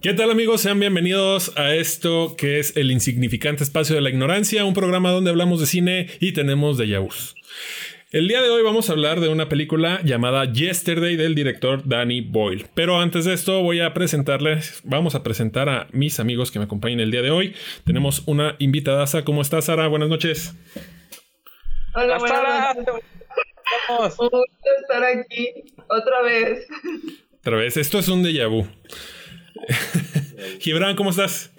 ¿Qué tal amigos? Sean bienvenidos a esto que es el insignificante espacio de la ignorancia, un programa donde hablamos de cine y tenemos de vus. El día de hoy vamos a hablar de una película llamada Yesterday del director Danny Boyle. Pero antes de esto voy a presentarles, vamos a presentar a mis amigos que me acompañan el día de hoy. Tenemos una invitada, ¿cómo estás Sara? Buenas noches. Hola, Sara. Un gusto estar aquí otra vez. Otra vez, esto es un déjà vu. Gibran, ¿cómo estás?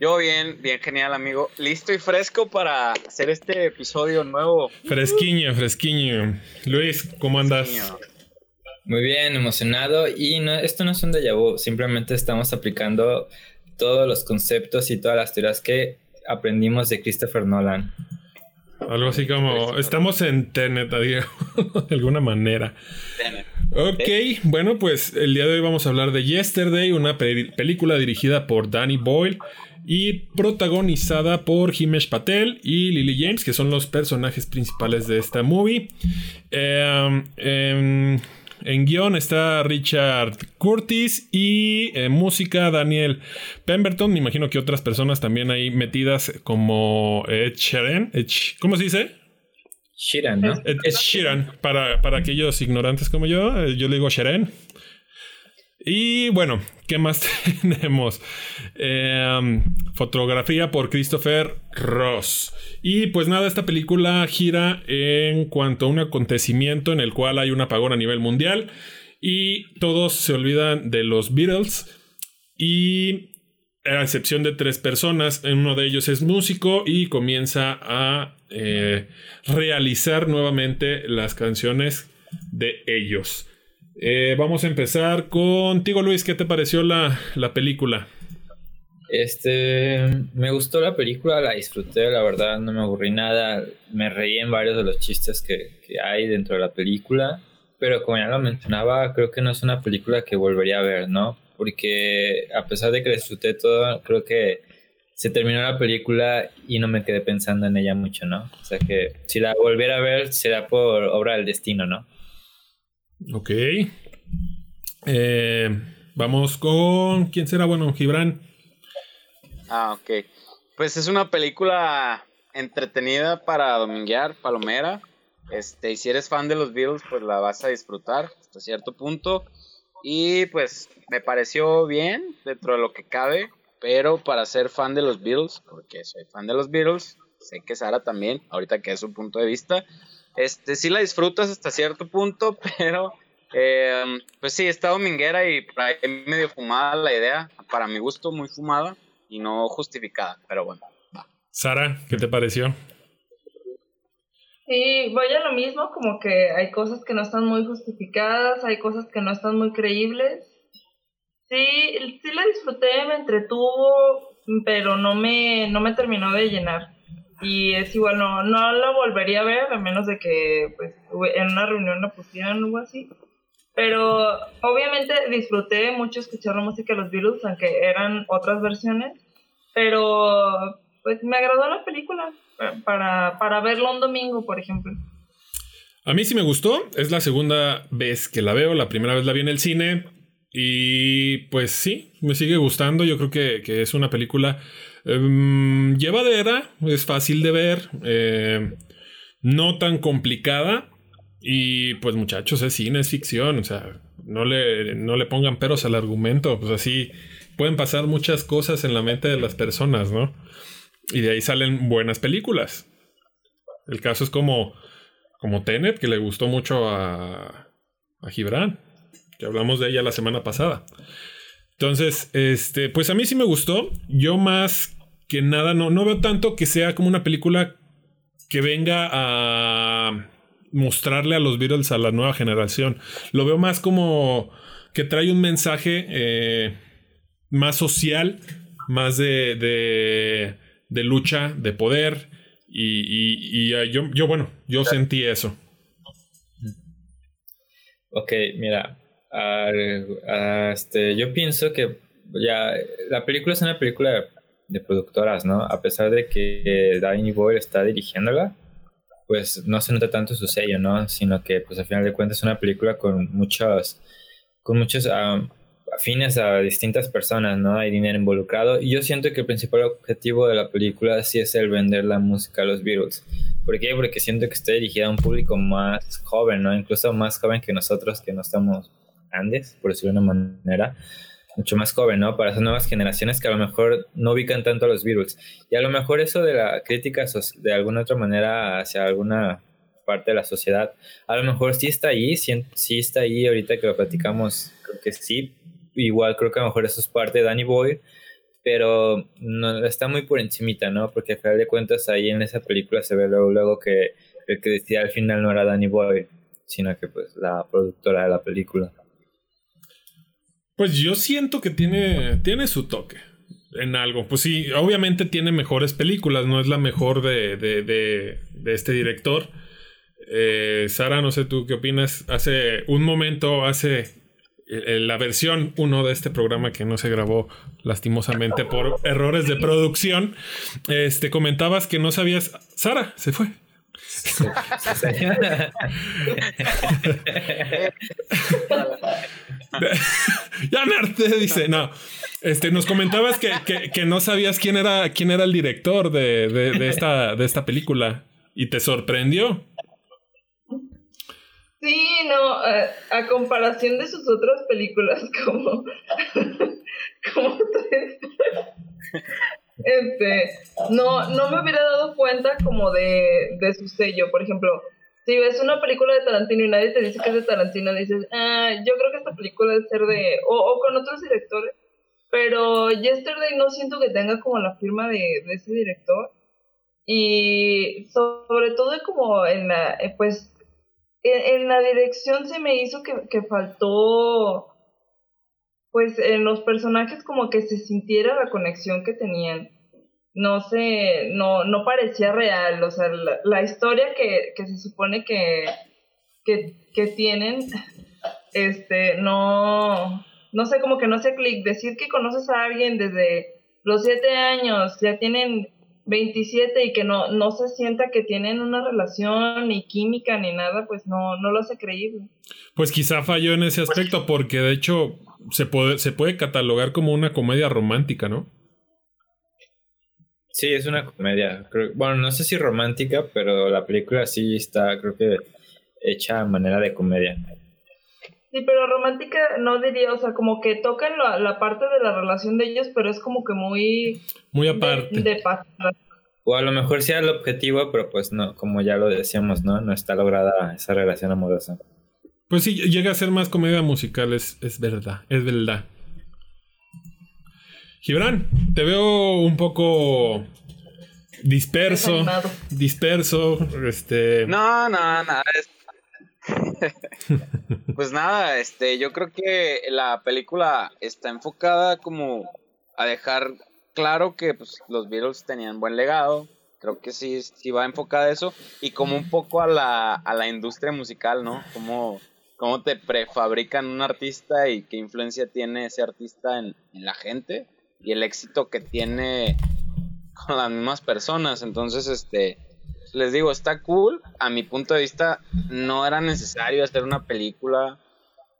Yo bien, bien genial, amigo. Listo y fresco para hacer este episodio nuevo. Fresquiño, fresquiño. Luis, ¿cómo andas? Muy bien, emocionado. Y no, esto no es un déjà vu, simplemente estamos aplicando todos los conceptos y todas las teorías que aprendimos de Christopher Nolan. Algo así como, estamos en Tenet, de alguna manera. Ok, bueno, pues el día de hoy vamos a hablar de Yesterday, una película dirigida por Danny Boyle y protagonizada por Himesh Patel y Lily James, que son los personajes principales de esta movie. Em, em, en guion está Richard Curtis y en música Daniel Pemberton. Me imagino que otras personas también ahí metidas como Ed Sheeran. ¿Cómo se dice? Sheeran, ¿no? Ed, Sheeran, para, para aquellos ignorantes como yo, yo le digo Sheeran. Y bueno, ¿qué más tenemos? Em, fotografía por Christopher Ross. Y pues nada, esta película gira en cuanto a un acontecimiento en el cual hay un apagón a nivel mundial y todos se olvidan de los Beatles y a excepción de tres personas, uno de ellos es músico y comienza a eh, realizar nuevamente las canciones de ellos. Eh, vamos a empezar contigo, Luis. ¿Qué te pareció la, película? Este, me gustó la película, la disfruté, la verdad, no me aburrí nada. Me reí en varios de los chistes que, hay dentro de la película. Pero como ya lo mencionaba, creo que no es una película que volvería a ver, ¿no? Porque a pesar de que disfruté todo, creo que se terminó la película y no me quedé pensando en ella mucho, ¿no? O sea que si la volviera a ver será por obra del destino, ¿no? Ok. Eh, vamos con. ¿Quién será? Bueno, Gibran. Ah, ok. Pues es una película entretenida para dominguear, palomera. Este, y si eres fan de los Beatles, pues la vas a disfrutar hasta cierto punto. Y pues me pareció bien dentro de lo que cabe. Pero para ser fan de los Beatles, porque soy fan de los Beatles, sé que Sara también, ahorita que es su punto de vista, este, sí la disfrutas hasta cierto punto, pero eh, pues sí, está dominguera y medio fumada la idea, para mi gusto muy fumada y no justificada, pero bueno. Sara, ¿qué te pareció? Sí, voy a lo mismo, como que hay cosas que no están muy justificadas, hay cosas que no están muy creíbles. Sí, sí la disfruté, me entretuvo, pero no me, no me terminó de llenar y es igual, no, no la volvería a ver a menos de que pues en una reunión la pusieran o algo así. Pero obviamente disfruté mucho escuchar la música de los Beatles, aunque eran otras versiones. Pero pues me agradó la película para, para verlo un domingo, por ejemplo. A mí sí me gustó, es la segunda vez que la veo, la primera vez la vi en el cine y pues sí, me sigue gustando, yo creo que, que es una película Em, llevadera, es fácil de ver, eh, no tan complicada. Y pues muchachos, es cine, es ficción, o sea, no le, no le pongan peros al argumento, pues así pueden pasar muchas cosas en la mente de las personas, ¿no? Y de ahí salen buenas películas. El caso es como, como Tenet, que le gustó mucho a, a Gibran, que hablamos de ella la semana pasada. Entonces, este, pues a mí sí me gustó. Yo más que nada no, no veo tanto que sea como una película que venga a mostrarle a los Beatles a la nueva generación. Lo veo más como que trae un mensaje eh, más social, más de, de, lucha, de poder. Y, y, yo, yo, bueno, yo sentí eso. Ok, mira, este, yo pienso que ya la película es una película de, productoras, ¿no? A pesar de que Danny Boyle está dirigiéndola, pues no se nota tanto su sello, ¿no? Sino que, pues al final de cuentas es una película con muchos, con muchos afines a distintas personas, ¿no? Hay dinero involucrado. Y yo siento que el principal objetivo de la película sí es el vender la música a los Beatles. ¿Por qué? Porque siento que está dirigida a un público más joven, ¿no? Incluso más joven que nosotros, que no estamos grandes, por decirlo de una manera. Mucho más joven, ¿no? Para esas nuevas generaciones que a lo mejor no ubican tanto a los Beatles. Y a lo mejor eso de la crítica de alguna otra manera hacia alguna parte de la sociedad, a lo mejor sí está ahí, sí, sí está ahí ahorita que lo platicamos, creo que sí, igual creo que a lo mejor eso es parte de Danny Boy, pero no, está muy por encimita, ¿no? Porque al final de cuentas ahí en esa película se ve luego, luego que el que decía al final no era Danny Boy, sino que pues la productora de la película. Pues yo siento que tiene, tiene su toque en algo. Pues sí, obviamente tiene mejores películas, no es la mejor de, de, de, de este director. Eh, Sara, no sé tú qué opinas. Hace un momento, hace la versión 1 de este programa que no se grabó lastimosamente por errores de producción, este, comentabas que no sabías... Sara, se fue. ya me harté, dice. No. Este, nos comentabas que, que, no sabías quién era, quién era el director de, de, esta, de esta película. Y te sorprendió. Sí, no, a, comparación de sus otras películas, como, como este, no, no me hubiera dado cuenta como de, de su sello, por ejemplo, si ves una película de Tarantino y nadie te dice que es de Tarantino, dices, ah, yo creo que esta película debe ser de, o, o con otros directores, pero Yesterday no siento que tenga como la firma de, de ese director, y sobre todo como en la, eh, pues, en, la dirección se me hizo que, que faltó, pues en los personajes como que se sintiera la conexión que tenían. No sé, no, no parecía real, o sea, la, historia que, que, se supone que, que, que tienen, este, no, no sé, como que no sé clic. Decir que conoces a alguien desde los siete años, ya tienen 27 y que no, no se sienta que tienen una relación ni química ni nada, pues no, no lo hace creíble. Pues quizá falló en ese aspecto porque de hecho se puede, se puede catalogar como una comedia romántica, ¿no? Sí, es una comedia. bueno, no sé si romántica, pero la película sí está, creo que, hecha a manera de comedia. Sí, pero romántica no diría, o sea, como que tocan la, la parte de la relación de ellos, pero es como que muy... Muy aparte. De, o a lo mejor sea el objetivo, pero pues no, como ya lo decíamos, ¿no? No está lograda esa relación amorosa. Pues sí, llega a ser más comedia musical, es, es verdad, es verdad. Gibran, te veo un poco disperso. Disperso, este... No, no, nada, es pues nada, este, yo creo que la película está enfocada como a dejar claro que pues, los Beatles tenían buen legado. Creo que sí, sí va enfocada a eso. Y como un poco a la, a la industria musical, ¿no? Como cómo te prefabrican un artista y qué influencia tiene ese artista en, en, la gente y el éxito que tiene con las mismas personas. Entonces, este, les digo, está cool. A mi punto de vista, no era necesario hacer una película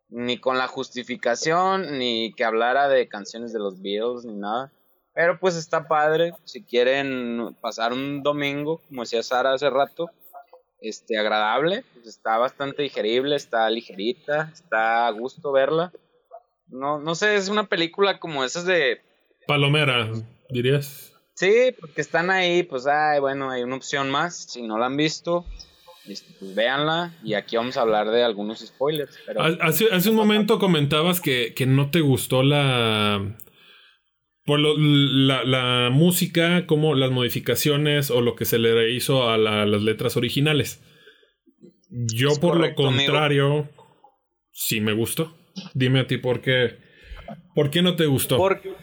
ni con la justificación, ni que hablara de canciones de los Beatles, ni nada. Pero pues está padre. Si quieren pasar un domingo, como decía Sara hace rato, este, agradable. Pues está bastante digerible, está ligerita, está a gusto verla. No, no sé, es una película como esas de... Palomera, dirías. Sí, porque están ahí, pues, ay, bueno, hay una opción más. Si no la han visto, este, pues véanla. Y aquí vamos a hablar de algunos spoilers. hace, hace, un momento comentabas que, que no te gustó la. Por la, la, música, como las modificaciones o lo que se le hizo a las letras originales. Yo, por lo contrario, sí me gustó. Dime a ti por qué. ¿Por qué no te gustó? Porque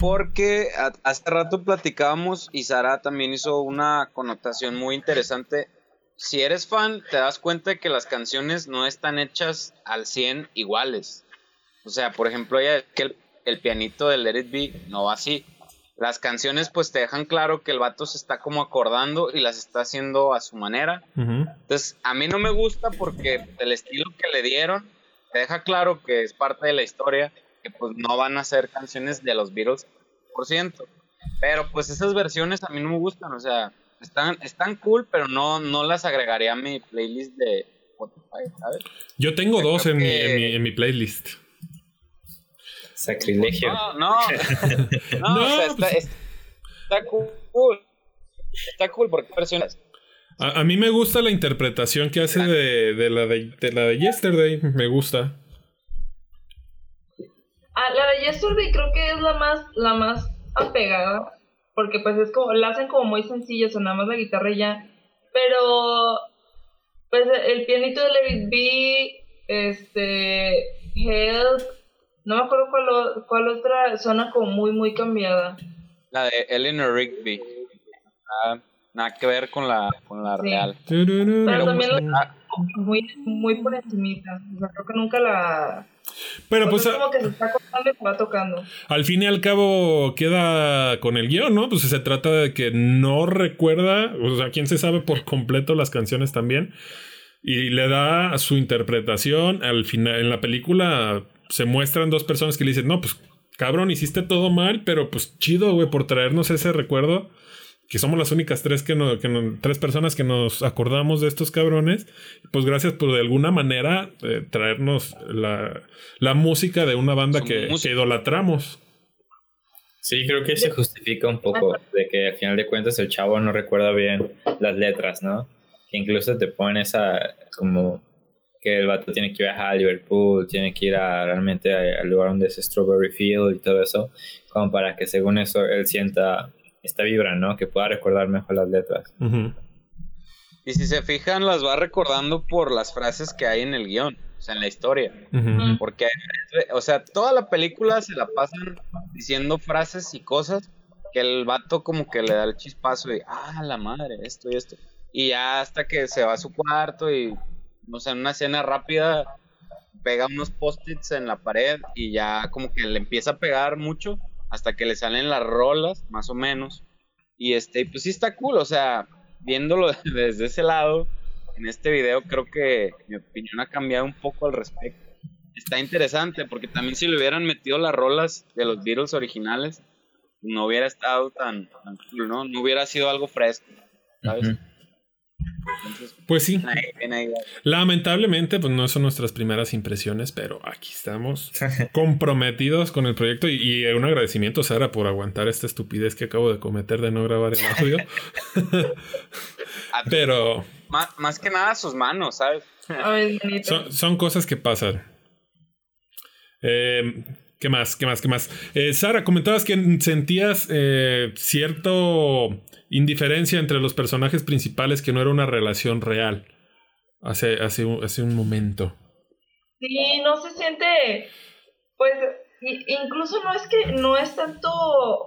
porque hace rato platicábamos y Sara también hizo una connotación muy interesante. Si eres fan, te das cuenta de que las canciones no están hechas al 100 iguales. O sea, por ejemplo, ella que el, pianito de Let It Be no va así. Las canciones pues te dejan claro que el vato se está como acordando y las está haciendo a su manera. Entonces, a mí no me gusta porque el estilo que le dieron te deja claro que es parte de la historia que pues no van a ser canciones de los Beatles por ciento. Pero pues esas versiones a mí no me gustan, o sea, están, están cool, pero no, no las agregaría a mi playlist de Spotify, ¿sabes? Yo tengo dos en, mi, en, mi, playlist. Sacrilegio. No, no. no, o sea, está, pues está, cool. Está cool porque versiones. A, a, mí me gusta la interpretación que hace de, de, la de, de la de Yesterday. Me gusta. Ah, la de Yesterday creo que es la más, la más apegada, porque pues es como, la hacen como muy sencilla, son nada más la guitarra y ya, pero pues el pianito de Let B, este, Health, no me acuerdo cuál, cuál otra, suena como muy, muy cambiada. La de Eleanor Rigby. Ah, nada que ver con la, con la real. Pero, también la, muy, muy por encimita. O sea, creo que nunca la pero pues. como que se está cortando y va tocando. Al fin y al cabo queda con el guion, ¿no? Pues se trata de que no recuerda, o sea, quién se sabe por completo las canciones también. Y le da su interpretación. Al final, en la película se muestran dos personas que le dicen, no, pues cabrón, hiciste todo mal, pero pues chido, güey, por traernos ese recuerdo que somos las únicas tres que, no, que tres personas que nos acordamos de estos cabrones, pues gracias por de alguna manera eh, traernos la, la, música de una banda que, que, idolatramos. Sí, creo que se justifica un poco de que al final de cuentas el chavo no recuerda bien las letras, ¿no? Que incluso te ponen esa como que el vato tiene que viajar a Liverpool, tiene que ir a, realmente al lugar donde es Strawberry Field y todo eso, como para que según eso él sienta esta vibra, ¿no? Que pueda recordar mejor las letras. Y si se fijan, las va recordando por las frases que hay en el guion, o sea, en la historia. Porque, o sea, toda la película se la pasan diciendo frases y cosas que el vato como que le da el chispazo y, ah, la madre, esto y esto. Y ya hasta que se va a su cuarto y, no sé, en una escena rápida pega unos post-its en la pared y ya como que le empieza a pegar mucho hasta que le salen las rolas, más o menos. Y este, pues sí está cool, o sea, viéndolo desde ese lado, en este video creo que mi opinión ha cambiado un poco al respecto. Está interesante porque también si le hubieran metido las rolas de los Beatles originales, no hubiera estado tan, cool, ¿no? No hubiera sido algo fresco, ¿sabes? Pues sí. Lamentablemente, pues no son nuestras primeras impresiones, pero aquí estamos comprometidos con el proyecto y, un agradecimiento, Sara, por aguantar esta estupidez que acabo de cometer de no grabar el audio. pero... Más, que nada sus manos, ¿sabes? son, cosas que pasan. Eh, ¿Qué más? ¿Qué más? ¿Qué más? Eh, Sara, comentabas que sentías eh, cierto indiferencia entre los personajes principales que no era una relación real hace, hace, hace un momento. Sí, no se siente, pues, incluso no es que no es tanto,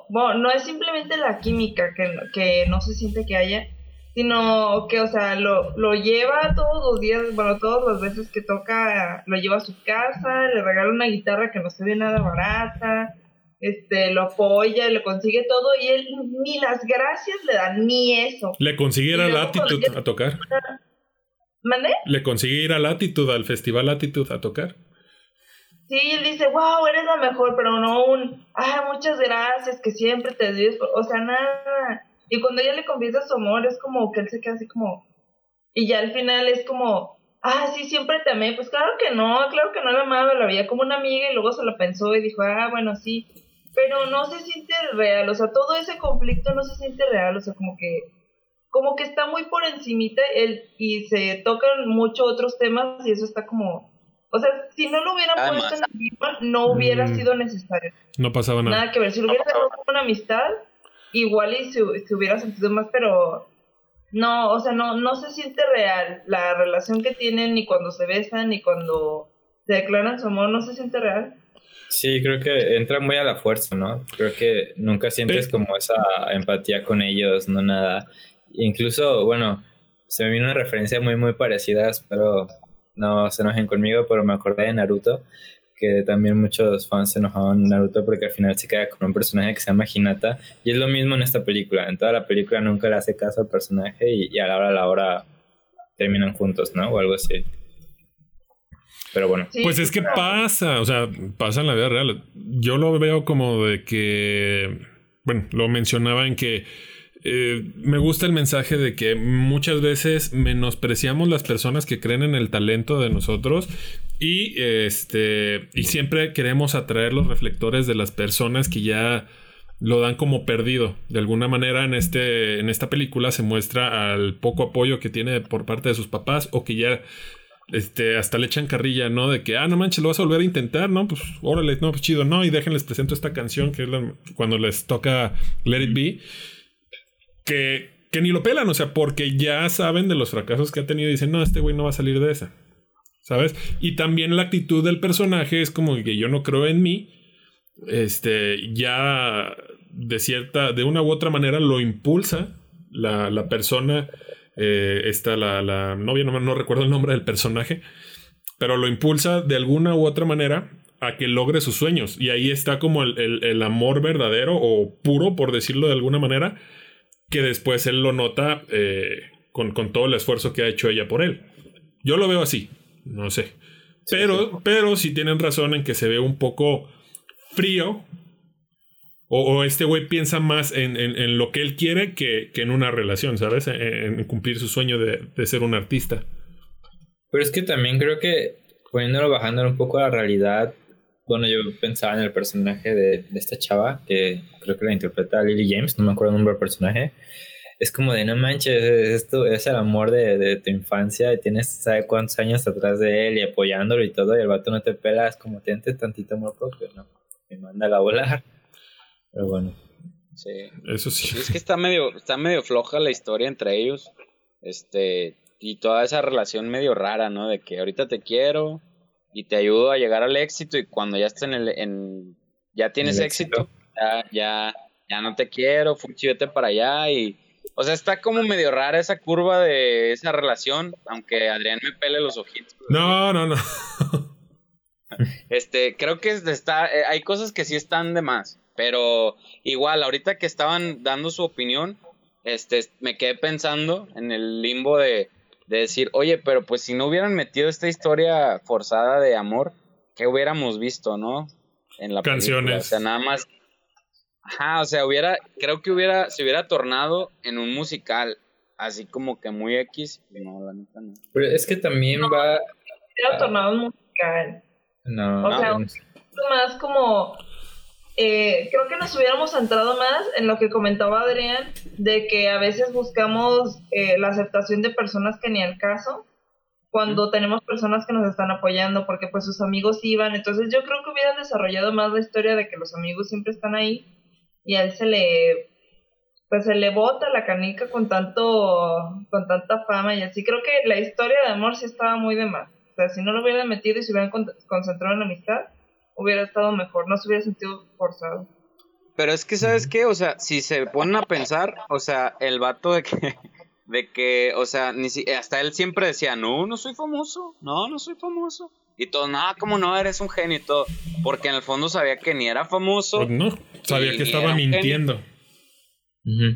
bueno, no es simplemente la química que, que no se siente que haya, sino que, o sea, lo, lo lleva todos los días, bueno, todas las veces que toca, lo lleva a su casa, le regala una guitarra que no se ve nada barata, este, lo apoya, le consigue todo y él ni las gracias le da, ni eso. Le consigue ir a Latitude a tocar. ¿Mande? Le consigue ir a Latitude, al festival Latitude a tocar. Sí, él dice, wow, eres la mejor, pero no un, ah, muchas gracias, que siempre te dices, o sea, nada y cuando ella le confiesa su amor, es como que él se queda así como. Y ya al final es como, ah, sí, siempre te amé. Pues claro que no, claro que no la amaba, la veía como una amiga y luego se lo pensó y dijo, ah, bueno, sí. Pero no se siente real, o sea, todo ese conflicto no se siente real, o sea, como que como que está muy por encimita él y se tocan mucho otros temas y eso está como o sea, si no lo hubieran puesto en la misma, no hubiera mm. sido necesario. No pasaba nada. Nada que ver. Si lo hubiera sido una amistad, igual y se, hubiera sentido más, pero no, o sea, no, no se siente real. La relación que tienen ni cuando se besan ni cuando se declaran su amor, no se siente real. Sí, creo que entra muy a la fuerza, ¿no? Creo que nunca sientes como esa empatía con ellos, no nada. Incluso, bueno, se me vino una referencia muy, muy parecida, pero no se enojen conmigo, pero me acordé de Naruto, que también muchos fans se enojaban en Naruto porque al final se queda con un personaje que se llama Hinata y es lo mismo en esta película, en toda la película nunca le hace caso al personaje y, a la hora a la hora terminan juntos, ¿no? O algo así. Pero bueno. pues es que pasa, o sea, pasa en la vida real. Yo lo veo como de que, bueno, lo mencionaba en que eh, me gusta el mensaje de que muchas veces menospreciamos las personas que creen en el talento de nosotros y este y siempre queremos atraer los reflectores de las personas que ya lo dan como perdido. De alguna manera en este en esta película se muestra al poco apoyo que tiene por parte de sus papás o que ya este, hasta le echan carrilla, ¿no? De que, ah, no manches, lo vas a volver a intentar, ¿no? Pues, órale, no, pues chido, no, y déjenles presento esta canción que es cuando les toca Let It Be que, que ni lo pelan, o sea, porque ya saben de los fracasos que ha tenido y dicen, no, este güey no va a salir de esa. ¿Sabes? Y también la actitud del personaje es como que yo no creo en mí. Este, ya de cierta, de una u otra manera lo impulsa la, la persona. Eh, la, la novia, no, no recuerdo el nombre del personaje, pero lo impulsa de alguna u otra manera a que logre sus sueños. Y ahí está como el, el, el amor verdadero o puro, por decirlo de alguna manera, que después él lo nota eh, con, todo el esfuerzo que ha hecho ella por él. Yo lo veo así, no sé. Pero, sí, pero sí tienen razón en que se ve un poco frío. O, este güey piensa más en, lo que él quiere que, en una relación, ¿sabes? En, cumplir su sueño de, ser un artista. Pero es que también creo que poniéndolo bajando un poco a la realidad, bueno, yo pensaba en el personaje de, esta chava, que creo que la interpreta Lily James, no me acuerdo el nombre del personaje. Es como de no manches, esto es el amor de, tu infancia y tienes, ¿sabe cuántos años atrás de él y apoyándolo y todo? Y el vato no te pela, es como tienes tantito amor propio, ¿no? Me manda a volar. Pero bueno. Sí. Eso sí. Es que está medio, está medio floja la historia entre ellos. Este, y toda esa relación medio rara, ¿no? De que ahorita te quiero, y te ayudo a llegar al éxito y cuando ya estás en el, en, ya tienes éxito, ya, ya, ya no te quiero, fuchi, vete para allá y, o sea, está como medio rara esa curva de esa relación, aunque Adrián me pele los ojitos. No, no, no. Este, creo que está, eh, hay cosas que sí están de más, pero igual, ahorita que estaban dando su opinión, este, me quedé pensando en el limbo de, de decir, oye, pero pues si no hubieran metido esta historia forzada de amor, ¿qué hubiéramos visto, no? En la Canciones. O sea, nada más. Ajá, o sea, hubiera, creo que hubiera, se hubiera tornado en un musical, así como que muy X. No, la neta no. Pero es que también va. Se hubiera tornado en musical. No. O sea, más como eh, creo que nos hubiéramos centrado más en lo que comentaba Adrián, de que a veces buscamos eh, la aceptación de personas que ni el caso, cuando tenemos personas que nos están apoyando, porque pues sus amigos iban, entonces yo creo que hubieran desarrollado más la historia de que los amigos siempre están ahí y a él se le pues se le bota la canica con tanto con tanta fama y así creo que la historia de amor sí estaba muy de más o sea si no lo hubieran metido y se hubieran concentrado en la amistad hubiera estado mejor, no se hubiera sentido forzado. Pero es que, ¿sabes qué? O sea, si se ponen a pensar, o sea, el vato de que, de que, o sea, ni si, hasta él siempre decía, no, no soy famoso, no, no soy famoso. Y todo, no, como no, eres un genio y todo. Porque en el fondo sabía que ni era famoso. Pues no, sabía que estaba mintiendo.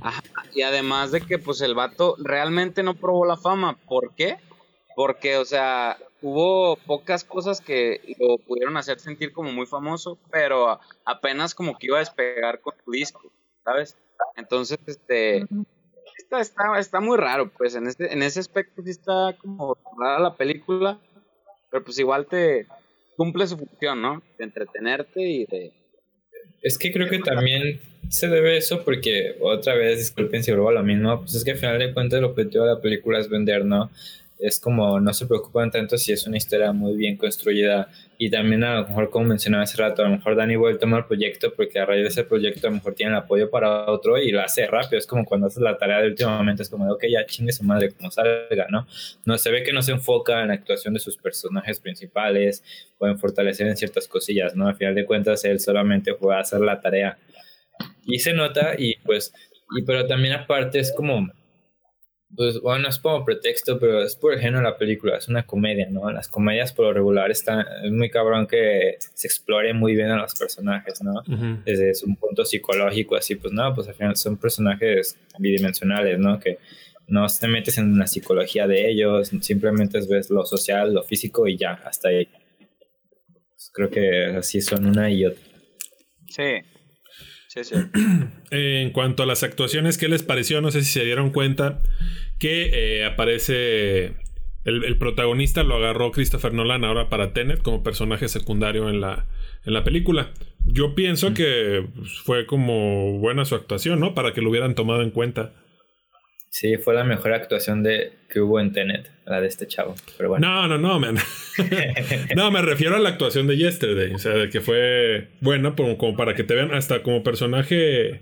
Ajá, y además de que, pues, el vato realmente no probó la fama. ¿Por qué? Porque, o sea, hubo pocas cosas que lo pudieron hacer sentir como muy famoso, pero apenas como que iba a despegar con su disco, ¿sabes? Entonces, este, está, está, está muy raro, pues en, este, en ese aspecto sí está como rara la película, pero pues igual te cumple su función, ¿no? De entretenerte y de... Es que creo que también se debe eso porque, otra vez, disculpen si vuelvo a lo mismo, pues es que al final de cuentas el objetivo de la película es vender, ¿no? Es como no se preocupan tanto si es una historia muy bien construida y también a lo mejor como mencionaba hace rato, a lo mejor Danny Boyle toma el proyecto porque a raíz de ese proyecto a lo mejor tiene el apoyo para otro y lo hace rápido, es como cuando haces la tarea de últimamente es como de ok ya chingue su madre como salga, ¿no? No se ve que no se enfoca en la actuación de sus personajes principales o en fortalecer en ciertas cosillas, ¿no? Al final de cuentas él solamente fue a hacer la tarea y se nota y pues y pero también aparte es como pues bueno, es como pretexto, pero es por ejemplo la película, es una comedia, ¿no? Las comedias por lo regular están, es muy cabrón que se explore muy bien a los personajes, ¿no? Desde un punto psicológico, así, pues no, pues al final son personajes bidimensionales, ¿no? Que no te metes en la psicología de ellos, simplemente ves lo social, lo físico y ya, hasta ahí. Pues creo que así son una y otra. Sí. Sí, sí. en cuanto a las actuaciones, ¿qué les pareció? No sé si se dieron cuenta que eh, aparece el, protagonista, lo agarró Christopher Nolan ahora para Tenet como personaje secundario en la, en la película. Yo pienso que pues, fue como buena su actuación, ¿no? Para que lo hubieran tomado en cuenta. Sí, fue la mejor actuación de, que hubo en Tenet, la de este chavo. Pero bueno. No, no, no, man. no, me refiero a la actuación de Yesterday. O sea, de que fue buena como, para que te vean hasta como personaje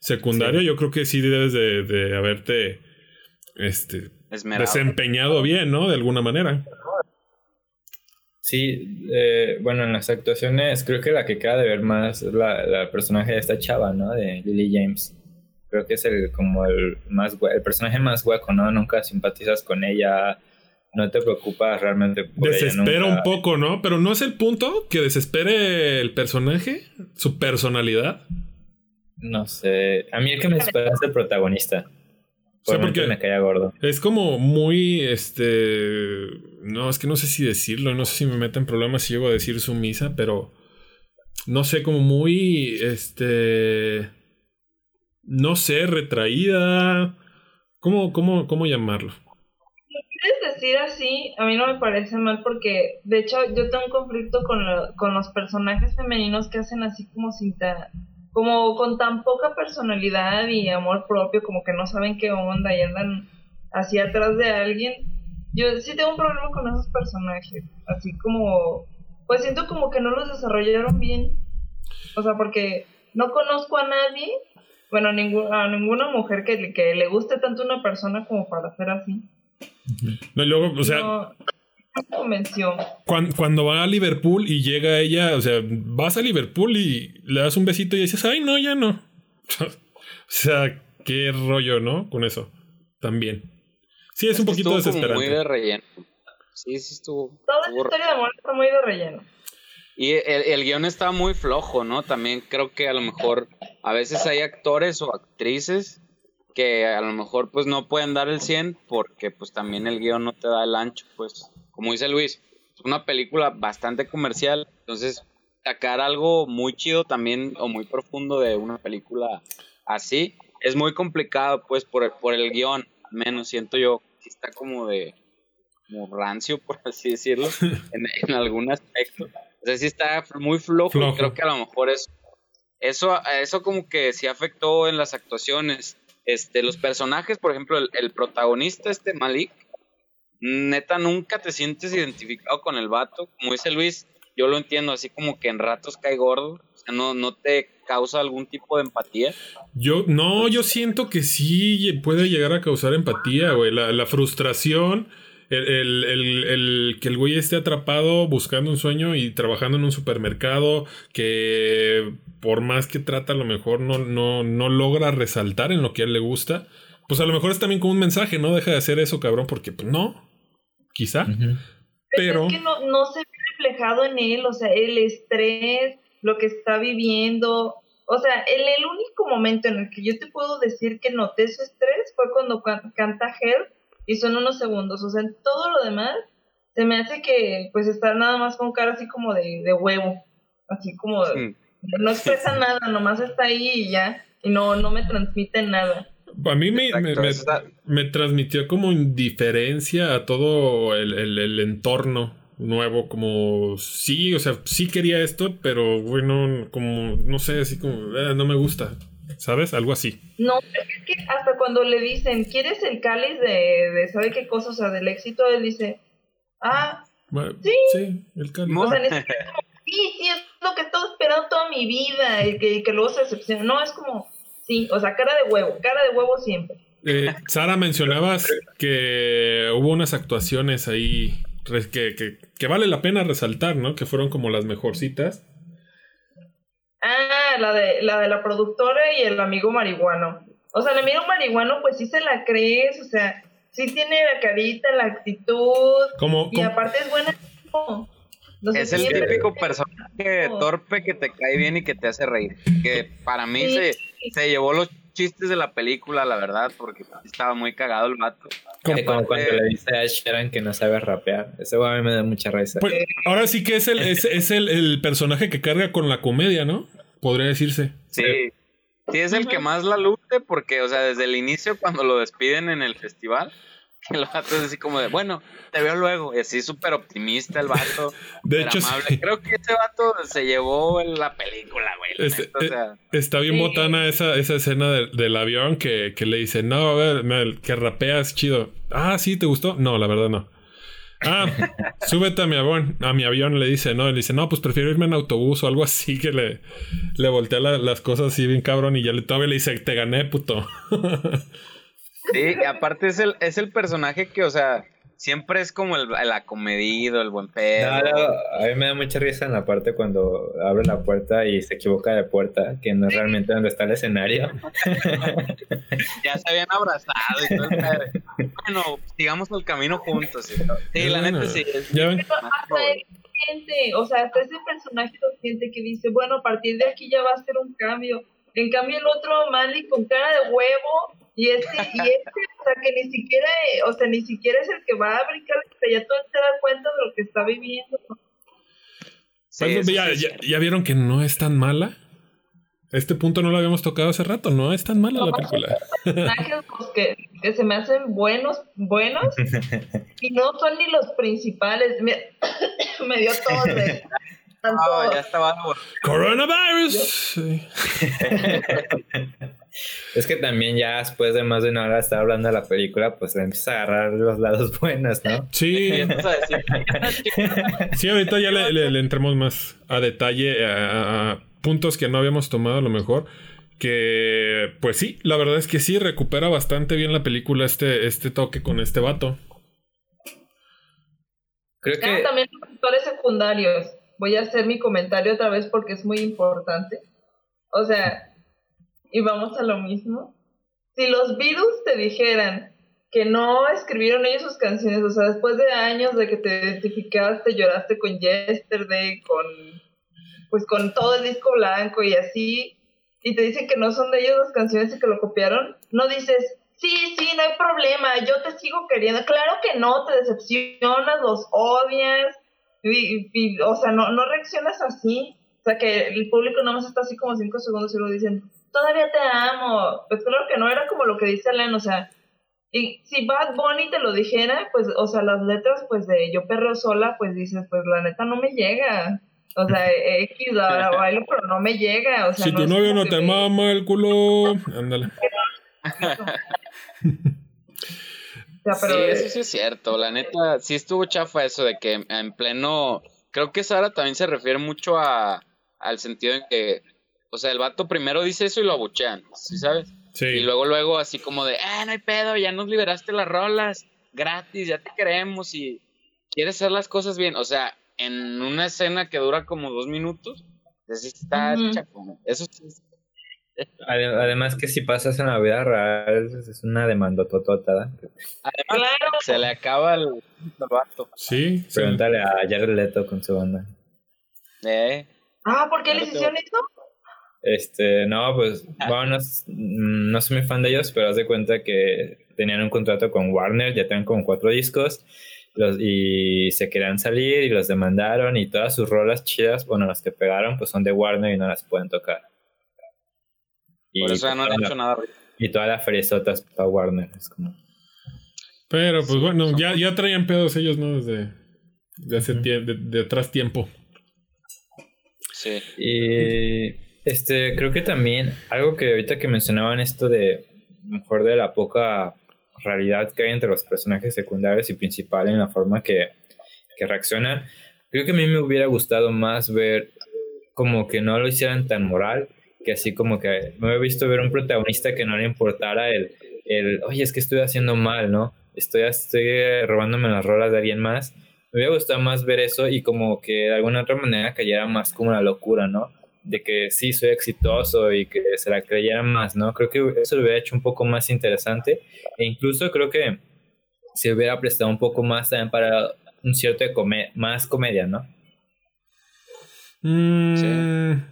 secundario. Yo creo que sí debes de, haberte este, desempeñado bien, ¿no? De alguna manera. Sí, eh, bueno, en las actuaciones creo que la que queda de ver más es la, la personaje de esta chava, ¿no? De Lily James creo que es el como el más el personaje más hueco, ¿no? Nunca simpatizas con ella, no te preocupas realmente por Desespera un poco, ¿no? Pero no es el punto que desespere el personaje, su personalidad. No sé, a mí el que me espera es el protagonista. Por porque me caía gordo. Es como muy, este, no, es que no sé si decirlo, no sé si me meten problemas si llego a decir sumisa, pero no sé, como muy, este, no sé, retraída. ¿Cómo, cómo, cómo llamarlo? Lo quieres decir así, a mí no me parece mal porque, de hecho, yo tengo un conflicto con, con los personajes femeninos que hacen así como sin como con tan poca personalidad y amor propio, como que no saben qué onda y andan así atrás de alguien. Yo sí tengo un problema con esos personajes, así como, pues siento como que no los desarrollaron bien. O sea, porque no conozco a nadie bueno, a, ninguna mujer que, que, le guste tanto una persona como para ser así. No, y luego, o sea. No, Cuando, va a Liverpool y llega ella, o sea, vas a Liverpool y le das un besito y dices, ay, no, ya no. o sea, qué rollo, ¿no? Con eso. También. Sí, es, un poquito desesperante. muy de relleno. Sí, sí estuvo. Toda la historia de amor está muy de relleno. Y el, el, guion está muy flojo, ¿no? También creo que a lo mejor a veces hay actores o actrices que a lo mejor pues no pueden dar el 100 porque pues también el guion no te da el ancho, pues. Como dice Luis, es una película bastante comercial, entonces sacar algo muy chido también o muy profundo de una película así es muy complicado pues por, por el guion, al menos siento yo que está como de como rancio por así decirlo en, en algún aspecto. Sea, sí está muy flojo, creo que a lo mejor es, eso, eso como que sí afectó en las actuaciones. Este, los personajes, por ejemplo, el, protagonista, este Malik, neta nunca te sientes identificado con el vato. Como dice Luis, yo lo entiendo así como que en ratos cae gordo. O sea, no, no te causa algún tipo de empatía. Yo, no, yo siento que sí puede llegar a causar empatía, güey. La, la frustración el, el, el, que el güey esté atrapado buscando un sueño y trabajando en un supermercado que por más que trata a lo mejor no, no, no logra resaltar en lo que a él le gusta, pues a lo mejor es también como un mensaje, ¿no? Deja de hacer eso, cabrón, porque pues no, quizá. Pero... Es que no, no se ve reflejado en él, o sea, el estrés, lo que está viviendo, o sea, el, el único momento en el que yo te puedo decir que noté su estrés fue cuando canta Help y son unos segundos. O sea, en todo lo demás se me hace que pues está nada más con cara así como de, de huevo, así como no expresa nada, nomás está ahí y ya, y no, no me transmite nada. A mí me, me, transmitió como indiferencia a todo el, el, entorno nuevo, como sí, o sea, sí quería esto, pero bueno, como, no sé, así como, eh, no me gusta. ¿Sabes? Algo así. No, es que hasta cuando le dicen, ¿quieres el cáliz de, de sabe qué cosa? O sea, del éxito, él dice, ah, sí. Sí, el cáliz. O sea, sí, sí, es lo que he estado esperando toda mi vida y que, que luego se decepciona. No, es como, sí, o sea, cara de huevo, cara de huevo siempre. Eh, Sara, mencionabas que hubo unas actuaciones ahí que, que, que, vale la pena resaltar, ¿no? Que fueron como las mejorcitas. Ah, la de, la de la productora y el amigo marihuano. O sea, el amigo marihuano, pues sí se la crees, o sea, sí tiene la carita, la actitud. y aparte es buena. es el típico personaje torpe que te cae bien y que te hace reír. Que para mí se, se llevó los, chistes de la película, la verdad, porque estaba muy cagado el vato. Como, como cuando le dice a Sharon que no sabe rapear. Ese güey a mí me da mucha risa. Pues, ahora sí que es el, es, es el, el, personaje que carga con la comedia, ¿no? Podría decirse. Sí. Sí, es el que más la luce porque, o sea, desde el inicio cuando lo despiden en el festival, el vato es así como de, bueno, te veo luego. Y así súper optimista el vato. De hecho, amable. creo que ese vato se llevó en la película, güey. Este, o sea, está bien sí. botana esa, esa escena de, del avión que, que, le dice, no, a ver, que rapeas chido. Ah, sí, ¿te gustó? No, la verdad no. Ah, súbete a mi avión. A mi avión le dice, no, le dice, no, pues prefiero irme en autobús o algo así que le, le voltea la, las cosas así bien cabrón y ya le todavía le dice, te gané, puto. Sí, y aparte es el, es el personaje que, o sea, siempre es como el, el acomedido, el buen pedo. No, no, a mí me da mucha risa en la parte cuando abre la puerta y se equivoca de puerta, que no es realmente donde está el escenario. ya se habían abrazado y todo el. Bueno, sigamos el camino juntos. ¿sí? Sí, la neta sí. Es ¿Ya ven? Gente, o sea, hasta ese personaje gente que dice, bueno, a partir de aquí ya va a ser un cambio. En cambio, el otro Mali con cara de huevo y este, y este, o sea, que ni siquiera, o sea, ni siquiera es el que va a brincar, que ya todo se da cuenta de lo que está viviendo. Sí, pues, ya, ya, ya, vieron que no es tan mala? Este punto no lo habíamos tocado hace rato, no es tan mala no, la película. Personajes que, que se me hacen buenos, buenos, y no son ni los principales. Me, me dio todo de... Oh, ya estaba. Coronavirus. es que también ya después de más de una hora de estar hablando de la película, pues le empieza a agarrar los lados buenos, ¿no? Sí. sí, ahorita ya le, le, le, entramos más a detalle a, a, puntos que no habíamos tomado a lo mejor. Que, pues sí, la verdad es que sí, recupera bastante bien la película este, este toque con este vato. Creo que... También los actores secundarios voy a hacer mi comentario otra vez porque es muy importante. O sea, y vamos a lo mismo. Si los virus te dijeran que no escribieron ellos sus canciones, o sea, después de años de que te identificaste, lloraste con Yesterday, con pues con todo el disco blanco y así, y te dicen que no son de ellos las canciones y que lo copiaron, no dices, sí, sí, no hay problema, yo te sigo queriendo. Claro que no, te decepcionas, los odias, o sea, no, no reaccionas así. O sea, que el público no más está así como cinco segundos y lo dicen, todavía te amo. Pues claro que no, era como lo que dice Len, o sea, y si Bad Bunny te lo dijera, pues, o sea, las letras, pues, de Yo Perreo Sola, pues dices, pues, la neta no me llega. O sea, X, la bailo, pero no me llega. O sea, si no tu novio no te mama el culo, ándale. O sea, pero... Sí, eso sí es cierto. La neta, sí estuvo chafa eso de que en pleno. Creo que Sara también se refiere mucho a, al sentido en que. O sea, el vato primero dice eso y lo abuchean, ¿sí sabes? Sí. Y luego, luego, así como de, ah, no hay pedo, ya nos liberaste las rolas, gratis, ya te queremos y quieres hacer las cosas bien. O sea, en una escena que dura como dos minutos, así está uh -huh. chapo. Eso sí Además que si pasas en la vida real es una demanda totota. Además, claro. se le acaba el, vato. Sí. Pregúntale sí. a Jared Leto con su banda. ¿Eh? Ah, ¿por qué les hicieron esto? Este, no, pues, bueno, no, no, soy muy fan de ellos, pero haz de cuenta que tenían un contrato con Warner, ya tenían como cuatro discos, los, y se querían salir y los demandaron y todas sus rolas chidas, bueno, las que pegaron, pues son de Warner y no las pueden tocar. Y Por eso ya no han hecho nada. Y toda la fresota es para Warner. Es como... Pero pues sí, bueno, ya, ya traían pedos ellos, ¿no? Desde de hace de, de, atrás tiempo. Sí. Y este, creo que también algo que ahorita que mencionaban esto de mejor de la poca realidad que hay entre los personajes secundarios y principales en la forma que, que reaccionan, creo que a mí me hubiera gustado más ver como que no lo hicieran tan moral que así como que me he visto ver un protagonista que no le importara el, el oye, es que estoy haciendo mal, ¿no? Estoy, estoy robándome las rolas de alguien más. Me hubiera gustado más ver eso y como que de alguna otra manera cayera más como la locura, ¿no? De que sí, soy exitoso y que se la creyera más, ¿no? Creo que eso lo hubiera hecho un poco más interesante e incluso creo que se hubiera prestado un poco más también para un cierto de come más comedia, ¿no? Mm, sí.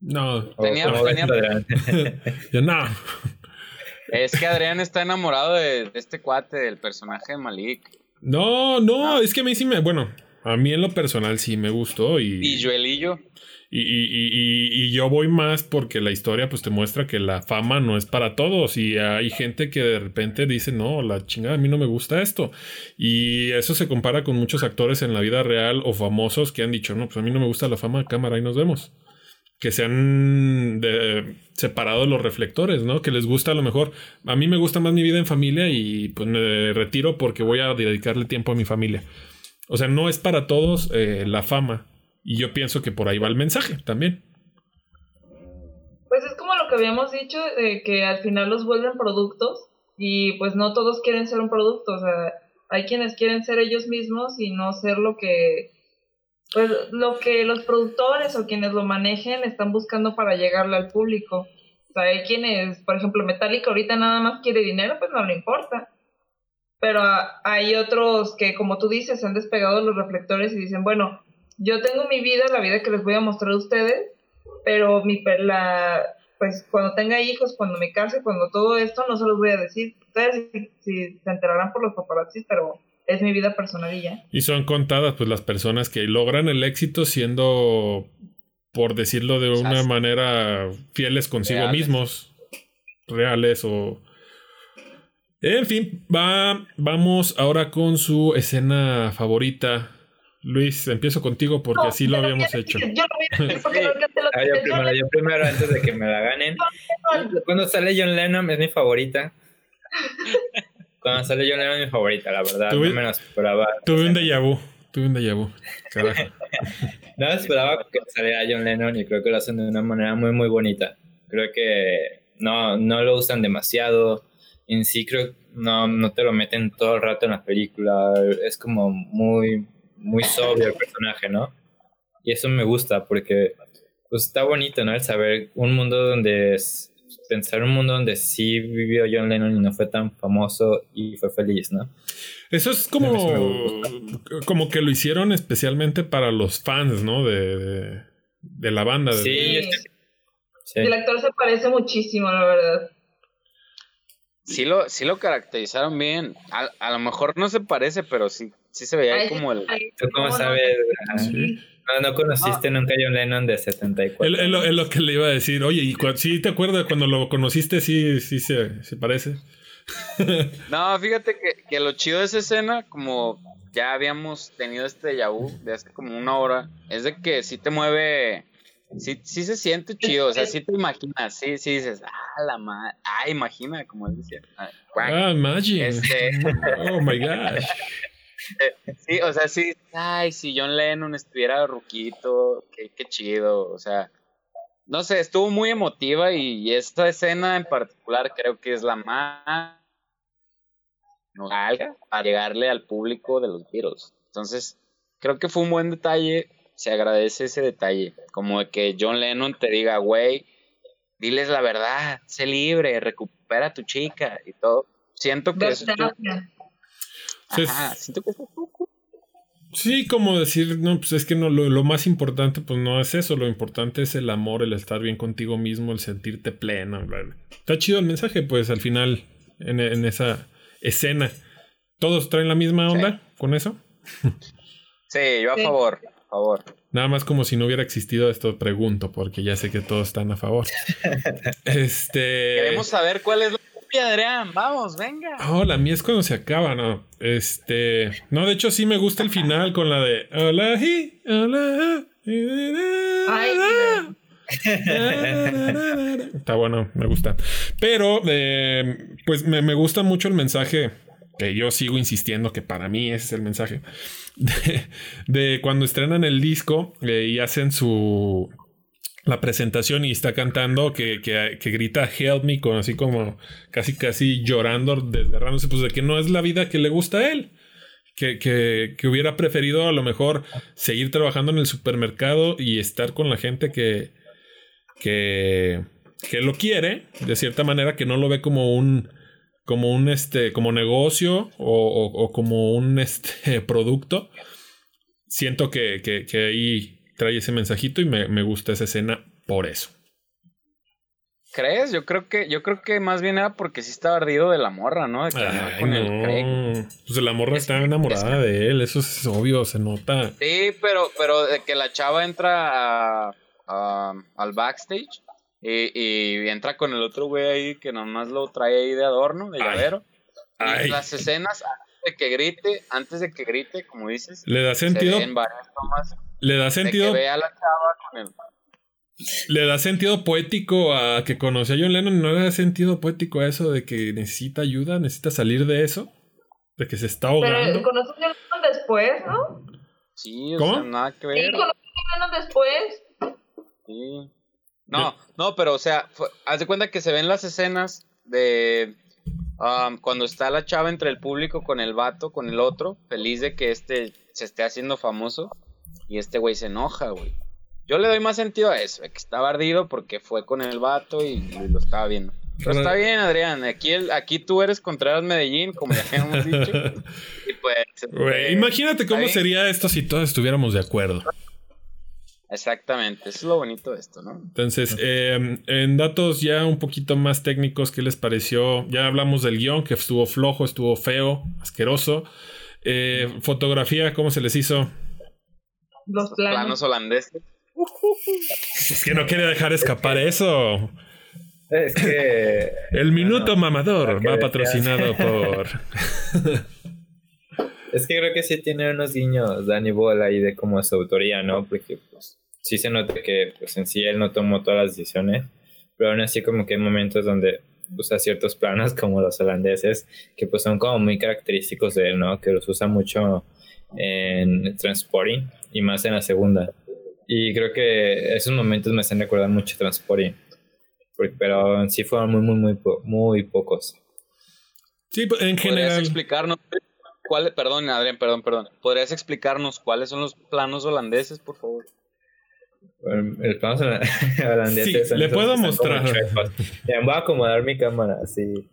No. Tenía- ¿Cómo ves, tenía-? Yo, no. Es que Adrián está enamorado de, de este cuate, del personaje de Malik. No, no, es que a mí sí me. Bueno, a mí en lo personal sí me gustó y. Y Joelillo. Y, y- y- y- y yo voy más porque la historia pues te muestra que la fama no es para todos y hay gente que de repente dice no, la chingada a mí no me gusta esto y eso se compara con muchos actores en la vida real o famosos que han dicho no, pues a mí no me gusta la fama, cámara y nos vemos. Que se han de- separado los reflectores, ¿no? Que les gusta a lo mejor. A mí me gusta más mi vida en familia y pues me retiro porque voy a dedicarle tiempo a mi familia. O sea, no es para todos eh, la fama. Y yo pienso que por ahí va el mensaje también. Pues es como lo que habíamos dicho, de que al final los vuelven productos y pues no todos quieren ser un producto, o sea, hay quienes quieren ser ellos mismos y no ser lo que, pues lo que los productores o quienes lo manejen están buscando para llegarle al público. O sea, hay quienes, por ejemplo, Metallica ahorita nada más quiere dinero, pues no le importa. Pero hay otros que, como tú dices, se han despegado de los reflectores y dicen, bueno, yo tengo mi vida, la vida que les voy a mostrar a ustedes, pero mi la pues cuando tenga hijos, cuando me case, cuando todo esto, no se los voy a decir. Ustedes si, si se enterarán por los paparazzis, pero es mi vida personal y ya. Y son contadas pues las personas que logran el éxito siendo, por decirlo de una manera, fieles consigo Reales. mismos. Reales o... En fin, va, vamos ahora con su escena favorita. Luis, empiezo contigo porque No, así lo habíamos hecho. Yo lo voy porque lo Ah, yo primero, yo primero, antes de que me la ganen. Cuando sale John Lennon es mi favorita. Cuando sale John Lennon es mi favorita, la verdad. Tuve- No me lo esperaba. Tuve un déjà vu. Tuve un déjà vu. Carajo. No esperaba que saliera John Lennon y creo que lo hacen de una manera muy, muy bonita. Creo que no, no lo usan demasiado. En sí, creo no, no te lo meten todo el rato en la película. Es como muy, muy sobrio el personaje, ¿no? Y eso me gusta porque pues, está bonito, ¿no? El saber un mundo donde. es- Pensar un mundo donde sí vivió John Lennon y no fue tan famoso y fue feliz, ¿no? Eso es como, como que lo hicieron especialmente para los fans, ¿no? De, de, de la banda. Sí, este- sí. El actor se parece muchísimo, la verdad. Sí lo, sí lo caracterizaron bien. A, a lo mejor no se parece, pero sí, sí se veía Ay, como el... ay, ¿Tú cómo no? sabes? Sí. No, no conociste nunca a John Lennon de 74. Es lo, que le iba a decir. Oye, ¿y sí te acuerdas cuando lo conociste? Sí, sí se, se parece. No, fíjate que, que lo chido de esa escena, como ya habíamos tenido este vu de hace como una hora, es de que sí te mueve, sí, sí se siente chido, o sea, sí te imaginas, sí, sí dices, ah, la madre, ah, imagina, como él decía. Ah. Ah, Imagine. Este- Oh my gosh. Sí, o sea, sí, ay, si John Lennon estuviera ruquito, qué, qué chido, o sea, no sé, estuvo muy emotiva y, y esta escena en particular creo que es la más para llegarle al público de los Beatles. Entonces, creo que fue un buen detalle, se agradece ese detalle, como de que John Lennon te diga, güey, diles la verdad, sé libre, recupera a tu chica y todo. Siento que eso es- Ajá, siento que eso. Sí, como decir, no, pues es que no, lo, lo más importante, pues no es eso, lo importante es el amor, el estar bien contigo mismo, el sentirte pleno. bla, bla. Está chido el mensaje, pues al final, en, en esa escena. ¿Todos traen la misma onda con eso? Sí, yo a Sí. favor, favor. Nada más como si no hubiera existido esto, pregunto, porque ya sé que todos están a favor. este. Queremos saber cuál es la copia, Adrián. Vamos, venga. Oh, la mía es cuando se acaba, ¿no? Este. No, de hecho sí me gusta el final con la de. Hola, hi, hola, Ay, Está bueno, me gusta. Pero, eh, pues me, me gusta mucho el mensaje que yo sigo insistiendo que para mí ese es el mensaje. De, cuando estrenan el disco eh, y hacen su. La presentación y está cantando que, que, que grita Help me con así como casi casi llorando, desgarrándose, pues de que no es la vida que le gusta a él. Que, que, que hubiera preferido a lo mejor seguir trabajando en el supermercado y estar con la gente que, que, que lo quiere, de cierta manera, que no lo ve como un, como un este, como negocio o, o- o como un este producto. Siento que, que, que ahí trae ese mensajito y me, me gusta esa escena por eso. ¿Crees? Yo creo que, yo creo que más bien era porque sí estaba ardido de la morra, ¿no? De que Ay, con el Craig. no. Pues la morra Es- está enamorada de él, eso es obvio, se nota. Sí, pero, pero de que la chava entra a- a- al backstage y, y entra con el otro güey ahí que nomás lo trae ahí de adorno, de Ay. llavero. Y las escenas antes de que grite, antes de que grite, como dices, Le da se sentido, varias tomas le da que sentido, ve a la chava con el... le da sentido poético a que conoció a John Lennon, no le da sentido poético a eso de que necesita ayuda, necesita salir de eso, de que se está Pero ahogando. conoces a Lennon después, ¿no? Sí, o ¿Cómo? sea, nada que Sí, ver. conoces a Lennon después. Sí. No, no, pero o sea, fue- haz de cuenta que se ven las escenas de um, cuando está la chava entre el público con el vato, con el otro, feliz de que este se esté haciendo famoso y este güey se enoja, güey. Yo le doy más sentido a eso, que estaba ardido porque fue con el vato y, y lo estaba viendo. Pero está bien, Adrián, aquí, el, aquí tú eres Contreras Medellín, como ya hemos dicho. y pues... Eh, imagínate cómo sería esto si todos estuviéramos de acuerdo. Exactamente, eso es lo bonito de esto, ¿no? Entonces, eh, en datos ya un poquito más técnicos, ¿qué les pareció? Ya hablamos del guion, que estuvo flojo, estuvo feo, asqueroso. Eh, fotografía, ¿cómo se les hizo? Los planos. Planos holandeses. Es que no quería dejar escapar eso. Es que. El minuto mamador va decías. patrocinado por. Es que creo que sí tiene unos guiños Danny Boyle ahí de como su autoría, ¿no? Porque pues sí se nota que pues en sí él no tomó todas las decisiones, pero aún así como que hay momentos donde usa ciertos planos como los holandeses que pues son como muy característicos de él, ¿no? Que los usa mucho en Transporting y más en la segunda. Y creo que esos momentos me hacen recordar mucho Transporting. Pero en sí fueron muy, muy, muy, po- muy pocos. Sí, pues, en ¿Podrías general. explicarnos cuáles, perdón, Adrián, perdón, perdón. ¿Podrías explicarnos cuáles son los planos holandeses, por favor? El, el plano holandés. Sí, le puedo mostrar. Ya, voy a acomodar mi cámara así.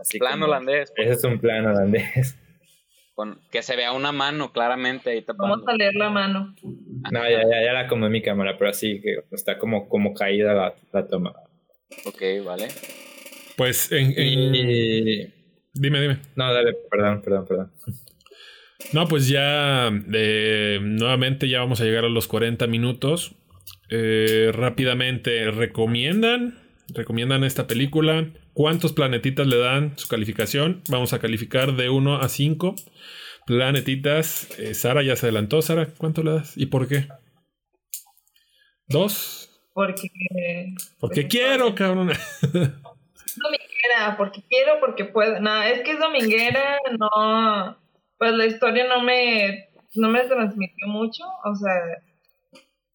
así Plan como- holandés, Ese es un plan holandés. con que se vea una mano claramente ahí tapando. Vamos a leer la mano. No, ya, ya, ya la acomodé mi cámara, pero así que está como, como caída la, la toma. Ok, vale. Pues en. en- Y. Dime, dime. No, dale, perdón, perdón, perdón. No, pues ya eh, nuevamente ya vamos a llegar a los 40 minutos. Eh, rápidamente, ¿recomiendan? ¿Recomiendan esta película? ¿Cuántos planetitas le dan su calificación? Vamos a calificar de 1 a 5 planetitas. Eh, Sara ya se adelantó. Sara, ¿cuánto le das? ¿Y por qué? ¿Dos? Porque. Porque quiero, cabrón. Es dominguera, porque quiero, porque puedo. No, es que es dominguera, no. Pues la historia no me. No me transmitió mucho. O sea.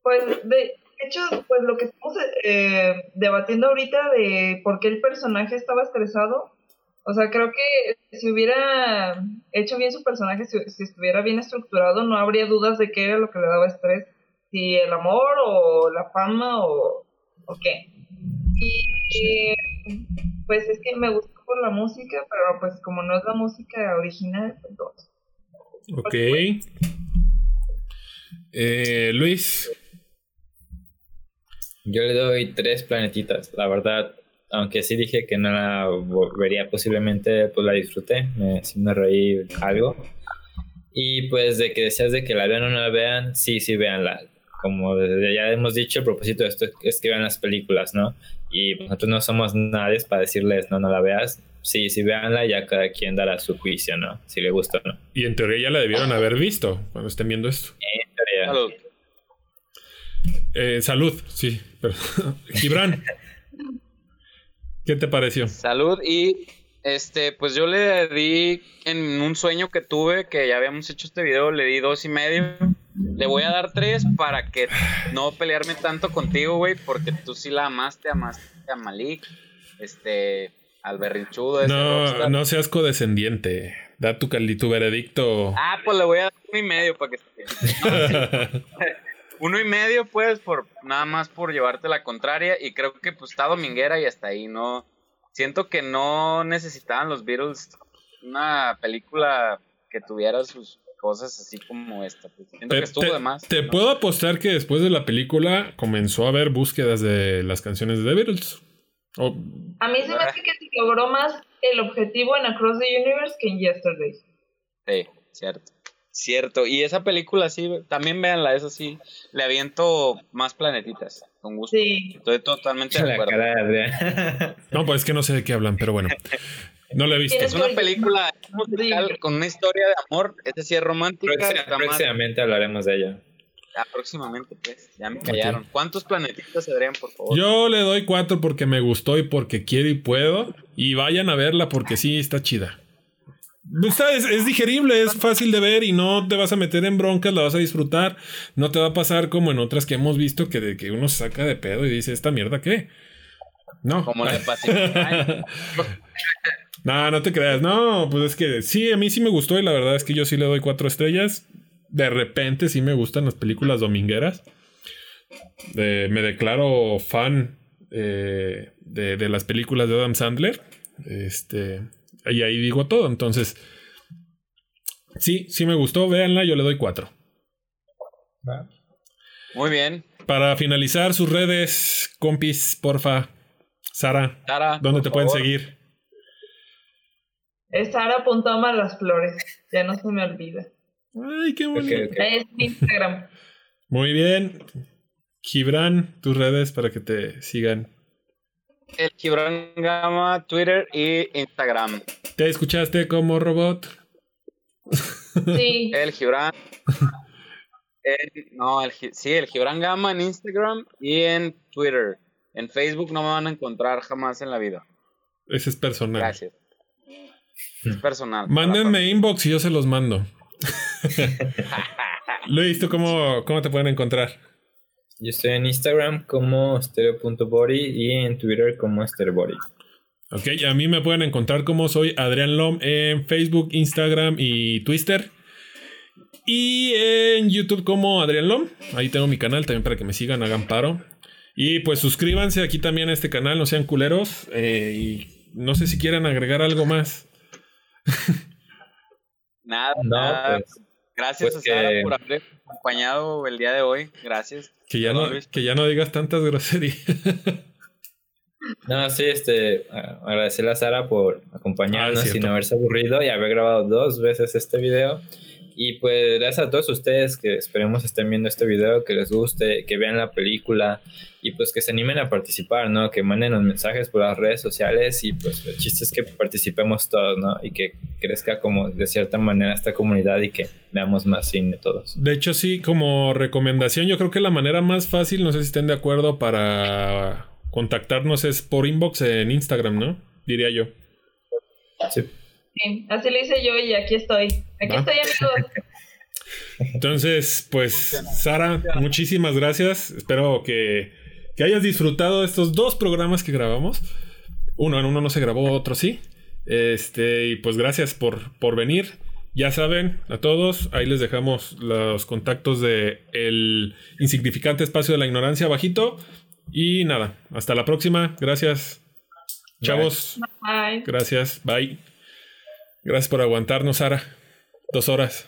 Pues de hecho, pues lo que estamos eh, debatiendo ahorita de por qué el personaje estaba estresado. O sea, creo que si hubiera hecho bien su personaje, si, si estuviera bien estructurado, no habría dudas de qué era lo que le daba estrés. Si el amor o la fama o, o qué. Y, y, pues es que me gustó por la música, pero pues como no es la música original, pues dos. Ok. Eh, Luis. Yo le doy tres planetitas, la verdad. Aunque sí dije que no la vo- vería posiblemente, pues la disfruté. Me, sí me reí algo. Y pues de que decías de que la vean o no la vean, sí, sí, véanla. Como desde ya hemos dicho, el propósito de esto es que vean las películas, ¿no? Y nosotros no somos nadie para decirles, no, no la veas. Sí, sí, véanla, ya cada quien dará su juicio, ¿no? Si le gusta o no. Y en teoría ya la debieron haber visto cuando estén viendo esto. En teoría. Salud. Eh, salud, sí. Pero, Gibran, ¿qué te pareció? Salud y este, pues yo le di en un sueño que tuve, que ya habíamos hecho este video, le di dos y medio. Le voy a dar tres para que no pelearme tanto contigo, güey, porque tú sí la amaste, amaste a Malik, este, al berrinchudo. ese No, rockstar. no seas codescendiente. Da tu, tu veredicto. Ah, pues le voy a dar uno y medio para que se Uno y medio, pues, por nada más por llevarte la contraria. Y creo que pues está dominguera y hasta ahí no. Siento que no necesitaban los Beatles una película que tuviera sus cosas así como esta. pues. Siento que Te, estuvo te- de más. te ¿no? puedo apostar que después de la película comenzó a haber búsquedas de las canciones de The Beatles. A mí se me hace que se logró más el objetivo en Across the Universe que en Yesterday. Sí, cierto. Cierto. Y esa película sí, también véanla, eso sí. Le aviento más planetitas, con gusto. Sí. Estoy totalmente de La acuerdo. no, pues es que no sé de qué hablan, pero bueno. No la he visto. Es una película musical con una historia de amor. Esta sí es romántica. Próxima- próximamente hablaremos de ella. Ah, próximamente, pues. Ya me callaron. ¿Cuántos planetitas se darían, por favor? Yo le doy cuatro porque me gustó y porque quiero y puedo. Y vayan a verla porque sí está chida. Está- es, es digerible, es fácil de ver y no te vas a meter en broncas, la vas a disfrutar. No te va a pasar como en otras que hemos visto que de que uno se saca de pedo y dice, ¿esta mierda qué? No. Como la de Pacific Rim. no, no te creas. No, pues es que sí, a mí sí me gustó y la verdad es que yo sí le doy cuatro estrellas. De repente sí me gustan las películas domingueras. De- me declaro fan eh, de, de las películas de Adam Sandler. Este, y ahí digo todo. Entonces, sí, sí me gustó. Véanla, yo le doy cuatro. Muy bien. Para finalizar sus redes, compis, porfa. Sara, Sara, ¿dónde por te pueden seguir? Es Sara.ama las flores. Ya no se me olvida. Ay, qué bonito. Es Instagram. Muy bien. Gibran, tus redes para que te sigan. El Gibran Gama, Twitter y Instagram. ¿Te escuchaste como robot? Sí. El Gibran. el- no, el, sí, el Gibran Gama en Instagram y en Twitter. En Facebook no me van a encontrar jamás en la vida. Ese es personal. Gracias. Es personal. Mándenme inbox y yo se los mando. Luis, ¿tú cómo, cómo te pueden encontrar? Yo estoy en Instagram como stereo.body y en Twitter como stereobody. Ok, a mí me pueden encontrar como soy Adrián Lom en Facebook, Instagram y Twitter. Y en YouTube como Adrián Lom. Ahí tengo mi canal también para que me sigan, hagan paro. Y pues suscríbanse aquí también a este canal, no sean culeros. eh, y no sé si quieran agregar algo más. Nada, No, nada. pues, Gracias pues a Sara que- por haber acompañado el día de hoy. Gracias. Que ya, no, que ya no digas tantas groserías. No, sí, este, agradecerle a Sara por Ah, acompañarnos cierto. sin haberse aburrido y haber grabado dos veces este video. Y pues gracias a todos ustedes que esperemos estén viendo este video, que les guste, que vean la película y pues que se animen a participar, ¿no? Que manden los mensajes por las redes sociales y pues el chiste es que participemos todos, ¿no? Y que crezca como de cierta manera esta comunidad y que veamos más cine todos. De hecho, sí, como recomendación, yo creo que la manera más fácil, no sé si estén de acuerdo, para contactarnos es por inbox en Instagram, ¿no? Diría yo. Sí. Sí, así lo hice yo y aquí estoy. Aquí Va. estoy, amigos. Entonces, pues, Sara, muchísimas gracias. Espero que, que hayas disfrutado estos dos programas que grabamos. Uno en uno no se grabó, otro sí. Este, y pues gracias por, por venir. Ya saben, a todos, ahí les dejamos los contactos de el insignificante espacio de la ignorancia bajito. Y nada, hasta la próxima. Gracias. Chavos, Bye. gracias. Bye. Gracias por aguantarnos, Sara. Dos horas.